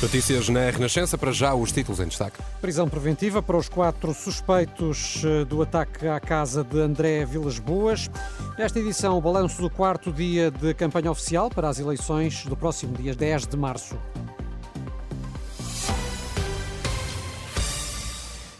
Notícias na Renascença, para já os títulos em destaque. Prisão preventiva para os quatro suspeitos eh, do ataque à casa de André Vilas Boas. Nesta edição, o balanço do quarto dia de campanha oficial para as eleições do próximo dia 10 de março.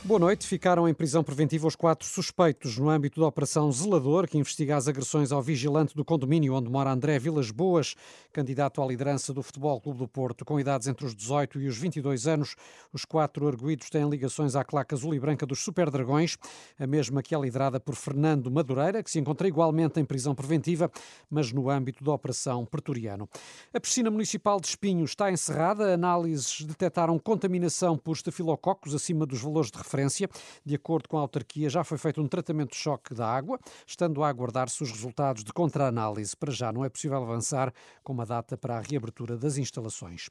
Boa noite. Ficaram em prisão preventiva os quatro suspeitos no âmbito da Operação Zelador, que investiga as agressões ao vigilante do condomínio onde mora André Vilas Boas, candidato à liderança do Futebol Clube do Porto. Com idades entre os 18 e os 22 anos, os quatro arguídos têm ligações à claque azul e branca dos Super Dragões, a mesma que é liderada por Fernando Madureira, que se encontra igualmente em prisão preventiva, mas no âmbito da Operação Pretoriano. A piscina municipal de Espinho está encerrada. Análises detectaram contaminação por estafilococos acima dos valores de referência referência. De acordo com a autarquia, já foi feito um tratamento de choque da água, estando a aguardar-se os resultados de contra-análise. Para já não é possível avançar com uma data para a reabertura das instalações.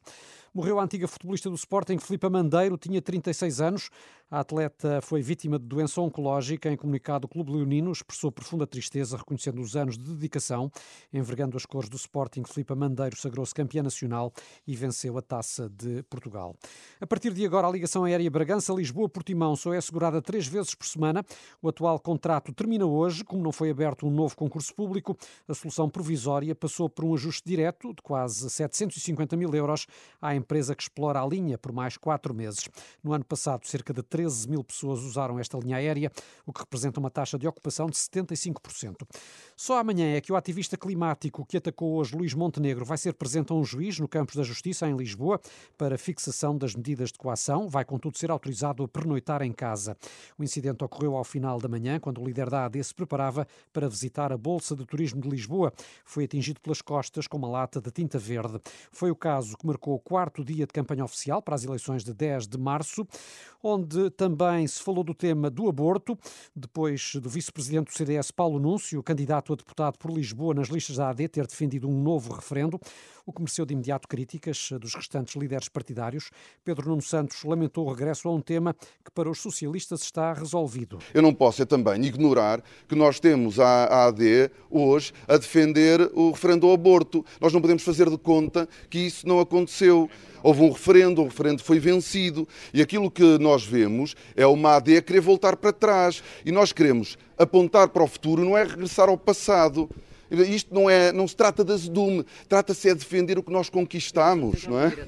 Morreu a antiga futebolista do Sporting, Filipe Mandeiro, tinha 36 anos. A atleta foi vítima de doença oncológica. Em comunicado, o Clube Leonino expressou profunda tristeza, reconhecendo os anos de dedicação. Envergando as cores do Sporting, Filipe Mandeiro sagrou-se campeã nacional e venceu a Taça de Portugal. A partir de agora, a ligação aérea Bragança-Lisboa-Portimão só é assegurada três vezes por semana. O atual contrato termina hoje. Como não foi aberto um novo concurso público, a solução provisória passou por um ajuste direto de quase 750 mil euros à empresa que explora a linha por mais quatro meses. No ano passado, cerca de 13 mil pessoas usaram esta linha aérea, o que representa uma taxa de ocupação de 75%. Só amanhã é que o ativista climático que atacou hoje Luís Montenegro vai ser presente a um juiz no Campos da Justiça, em Lisboa, para fixação das medidas de coação. Vai, contudo, ser autorizado a pernoitar em casa. O incidente ocorreu ao final da manhã, quando o líder da AD se preparava para visitar a Bolsa de Turismo de Lisboa. Foi atingido pelas costas com uma lata de tinta verde. Foi o caso que marcou o quarto dia de campanha oficial para as eleições de 10 de março, onde também se falou do tema do aborto, depois do vice-presidente do CDS, Paulo Núncio, candidato a deputado por Lisboa nas listas da AD, ter defendido um novo referendo, o que mereceu de imediato críticas dos restantes líderes partidários. Pedro Nuno Santos lamentou o regresso a um tema que para os socialistas está resolvido. Eu não posso é também ignorar que nós temos a AD hoje a defender o referendo ao aborto. Nós não podemos fazer de conta que isso não aconteceu. Houve um referendo, o referendo foi vencido e aquilo que nós vemos é uma AD a querer voltar para trás. E nós queremos apontar para o futuro, não é regressar ao passado. Isto não, é, não se trata de azedume, trata-se é de defender o que nós conquistamos, não é?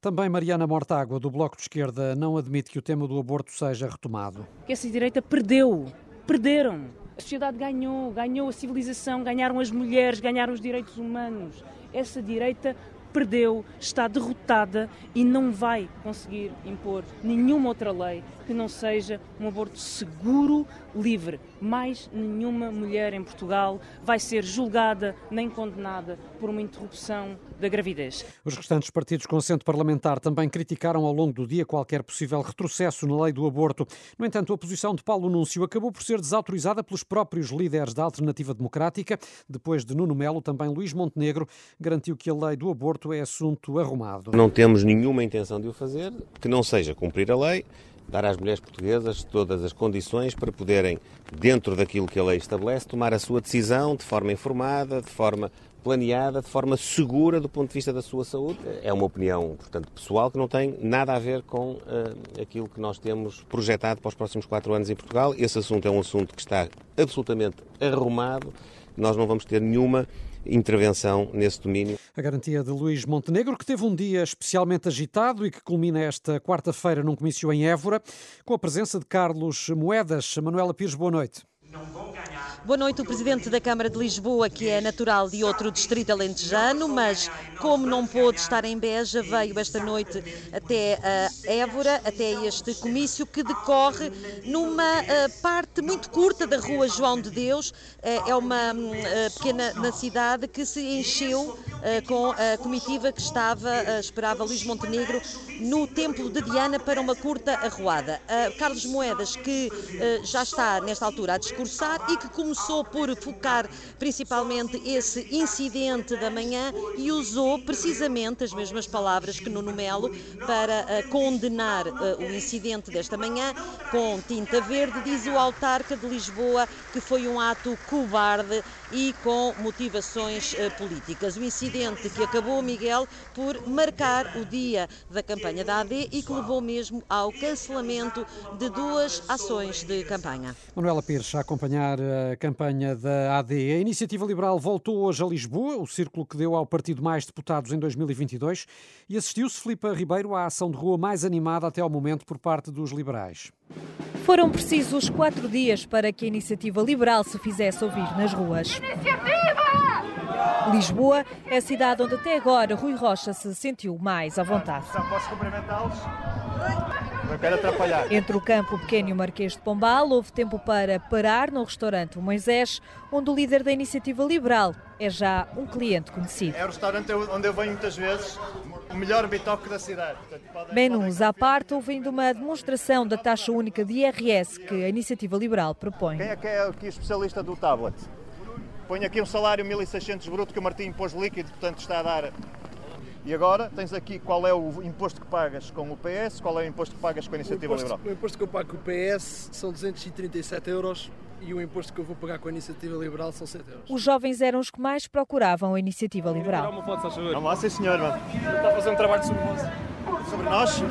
Também Mariana Mortágua, do Bloco de Esquerda, não admite que o tema do aborto seja retomado. Que essa direita perdeu, perderam. A sociedade ganhou, ganhou a civilização, ganharam as mulheres, ganharam os direitos humanos. Essa direita perdeu, está derrotada e não vai conseguir impor nenhuma outra lei que não seja um aborto seguro, livre. Mais nenhuma mulher em Portugal vai ser julgada nem condenada por uma interrupção da gravidez. Os restantes partidos com assento parlamentar também criticaram ao longo do dia qualquer possível retrocesso na lei do aborto. No entanto, a posição de Paulo Núncio acabou por ser desautorizada pelos próprios líderes da Alternativa Democrática. Depois de Nuno Melo, também Luís Montenegro garantiu que a lei do aborto é assunto arrumado. Não temos nenhuma intenção de o fazer, que não seja cumprir a lei, dar às mulheres portuguesas todas as condições para poderem, dentro daquilo que a lei estabelece, tomar a sua decisão de forma informada, de forma planeada, de forma segura do ponto de vista da sua saúde. É uma opinião, portanto, pessoal que não tem nada a ver com uh, aquilo que nós temos projetado para os próximos quatro anos em Portugal. Esse assunto é um assunto que está absolutamente arrumado. Nós não vamos ter nenhuma intervenção nesse domínio. A garantia de Luís Montenegro, que teve um dia especialmente agitado e que culmina esta quarta-feira num comício em Évora, com a presença de Carlos Moedas. Manuela Pires, boa noite. Boa noite, o Presidente da Câmara de Lisboa, que é natural de outro distrito alentejano, mas como não pôde estar em Beja, veio esta noite até a Évora, até este comício que decorre numa uh, parte muito curta da Rua João de Deus. Uh, é uma uh, pequena na cidade que se encheu com a comitiva que estava, esperava Luís Montenegro, no Templo de Diana para uma curta arruada. Carlos Moedas, que já está nesta altura a discursar e que começou por focar principalmente esse incidente da manhã e usou precisamente as mesmas palavras que Nuno Melo para condenar o incidente desta manhã com tinta verde. Diz o autarca de Lisboa que foi um ato cobarde e com motivações uh, políticas. O incidente que acabou, Miguel, por marcar o dia da campanha da AD e que levou mesmo ao cancelamento de duas ações de campanha. Manuela Pires, a acompanhar a campanha da AD. A Iniciativa Liberal voltou hoje a Lisboa, o círculo que deu ao partido mais deputados em 2022, e assistiu-se Filipe Ribeiro à ação de rua mais animada até ao momento por parte dos liberais. Foram precisos quatro dias para que a Iniciativa Liberal se fizesse ouvir nas ruas. Iniciativa! Lisboa é a cidade onde até agora Rui Rocha se sentiu mais à vontade. posso cumprimentá-los? Não quero atrapalhar. Entre o campo pequeno e o Marquês de Pombal, houve tempo para parar no restaurante Moisés, onde o líder da Iniciativa Liberal é já um cliente conhecido. É o restaurante onde eu venho muitas vezes, o melhor bitoque da cidade. Menus à parte, houve ainda uma demonstração da taxa única de IRS que a Iniciativa Liberal propõe. Quem é que é aqui especialista do tablet? Põe aqui um salário 1.600 bruto que o Martim pôs líquido, portanto está a dar e agora tens aqui qual é o imposto que pagas com o PS, qual é o imposto que pagas com a Iniciativa o imposto, Liberal? O imposto que eu pago com o PS são 237 euros e o imposto que eu vou pagar com a Iniciativa Liberal são 7 euros. Os jovens eram os que mais procuravam a Iniciativa Liberal. Uma foto, Vamos lá, sim senhor. Está a fazer um trabalho sobre nós sobre nós.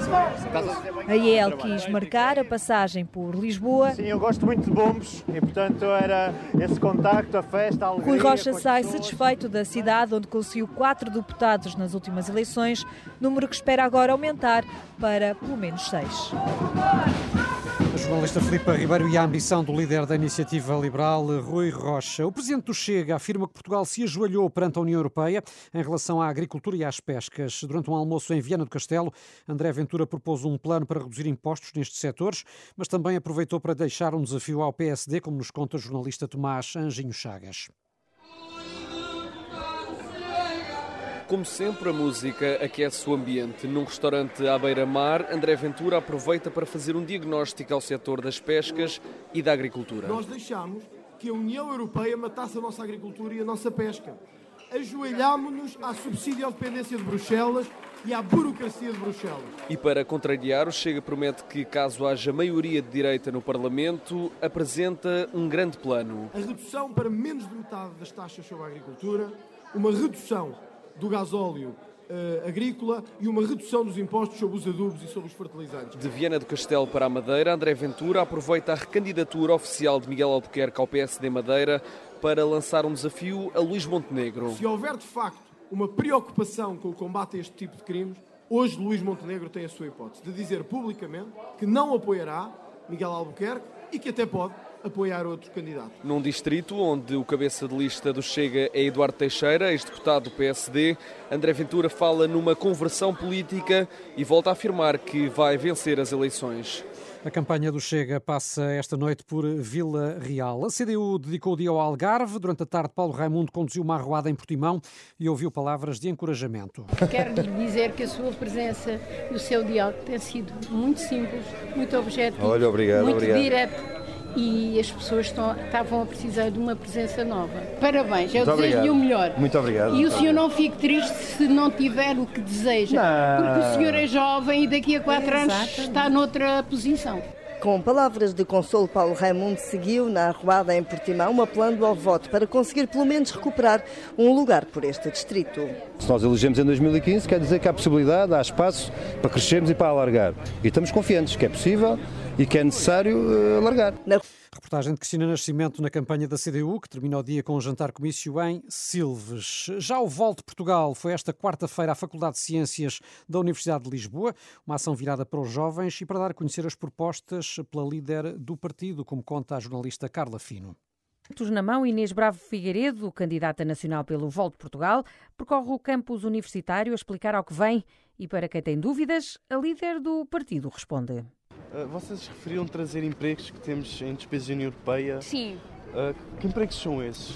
A IEL quis marcar a passagem por Lisboa. Sim, eu gosto muito de bombos e, portanto, era esse contacto, a festa, a alegria. Rui Rocha sai satisfeito da cidade onde conseguiu quatro deputados nas últimas eleições, número que espera agora aumentar para pelo menos seis. A jornalista Filipe Ribeiro e a ambição do líder da iniciativa liberal, Rui Rocha. O presidente do Chega afirma que Portugal se ajoelhou perante a União Europeia em relação à agricultura e às pescas. Durante um almoço em Viana do Castelo, André Ventura propôs um plano para reduzir impostos nestes setores, mas também aproveitou para deixar um desafio ao PSD, como nos conta o jornalista Tomás Anjinho Chagas. Como sempre, a música aquece o ambiente. Num restaurante à beira-mar, André Ventura aproveita para fazer um diagnóstico ao setor das pescas e da agricultura. Nós deixamos que a União Europeia matasse a nossa agricultura e a nossa pesca. Ajoelhámonos à subsídio à dependência de Bruxelas e à burocracia de Bruxelas. E para contrariar, o Chega promete que, caso haja maioria de direita no Parlamento, apresenta um grande plano. A redução para menos de metade das taxas sobre a agricultura, uma redução do gasóleo uh, agrícola e uma redução dos impostos sobre os adubos e sobre os fertilizantes. De Viana do Castelo para a Madeira, André Ventura aproveita a recandidatura oficial de Miguel Albuquerque ao PSD Madeira para lançar um desafio a Luís Montenegro. Se houver de facto uma preocupação com o combate a este tipo de crimes, hoje Luís Montenegro tem a sua hipótese de dizer publicamente que não apoiará Miguel Albuquerque e que até pode apoiar outro candidato. Num distrito onde o cabeça de lista do Chega é Eduardo Teixeira, ex-deputado do PSD, André Ventura fala numa conversão política e volta a afirmar que vai vencer as eleições. A campanha do Chega passa esta noite por Vila Real. A CDU dedicou o dia ao Algarve. Durante a tarde, Paulo Raimundo conduziu uma arruada em Portimão e ouviu palavras de encorajamento. Quero lhe dizer que a sua presença e o seu diálogo têm sido muito simples, muito objetivo, Olha, obrigado, muito obrigado. direto e as pessoas estão, estavam a precisar de uma presença nova. Parabéns, eu Muito desejo-lhe o melhor. Muito obrigado. E o senhor não fique triste se não tiver o que deseja, Não. porque o senhor é jovem e daqui a quatro anos está noutra posição. Com palavras de consolo, Paulo Raimundo seguiu na arruada em Portimão, apelando ao voto para conseguir pelo menos recuperar um lugar por este distrito. Se nós elegemos em 2015, quer dizer que há possibilidade, há espaço para crescermos e para alargar. E estamos confiantes que é possível e que é necessário eh, alargar. Na Reportagem de Cristina Nascimento na campanha da CDU, que termina o dia com um jantar-comício em Silves. Já o Volte Portugal foi esta quarta-feira à Faculdade de Ciências da Universidade de Lisboa, uma ação virada para os jovens e para dar a conhecer as propostas pela líder do partido, como conta a jornalista Carla Fino. Na mão, Inês Bravo Figueiredo, candidata nacional pelo Volte Portugal, percorre o campus universitário a explicar ao que vem e, para quem tem dúvidas, a líder do partido responde. Uh, vocês referiam trazer empregos que temos em despesas da União Europeia. Sim. Uh, que empregos são esses?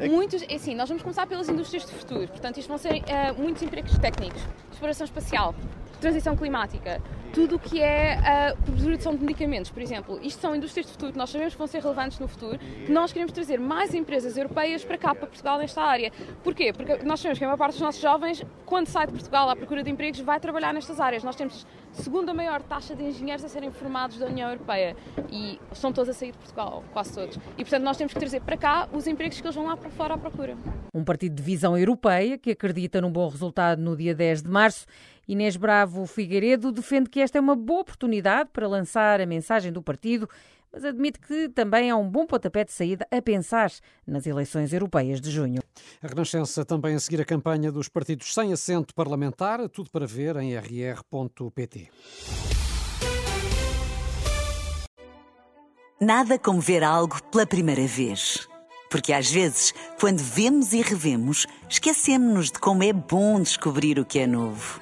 É Muitos, é assim, nós vamos começar pelas indústrias de futuro. Portanto, isto vão ser uh, muitos empregos técnicos, exploração espacial, transição climática, tudo o que é a produção de medicamentos, por exemplo. Isto são indústrias de futuro que nós sabemos que vão ser relevantes no futuro, que nós queremos trazer mais empresas europeias para cá, para Portugal, nesta área. Porquê? Porque nós sabemos que a maior parte dos nossos jovens, quando sai de Portugal à procura de empregos, vai trabalhar nestas áreas. Nós temos segunda maior taxa de engenheiros a serem formados da União Europeia e estão todos a sair de Portugal, quase todos. E, portanto, nós temos que trazer para cá os empregos que eles vão lá para fora à procura. Um partido de visão europeia que acredita num bom resultado no dia 10 de março Inês Bravo Figueiredo defende que esta é uma boa oportunidade para lançar a mensagem do partido, mas admite que também é um bom pontapé de saída a pensar nas eleições europeias de junho. A Renascença também a seguir a campanha dos partidos sem assento parlamentar, tudo para ver em rr.pt. Nada como ver algo pela primeira vez. Porque às vezes, quando vemos e revemos, esquecemos-nos de como é bom descobrir o que é novo.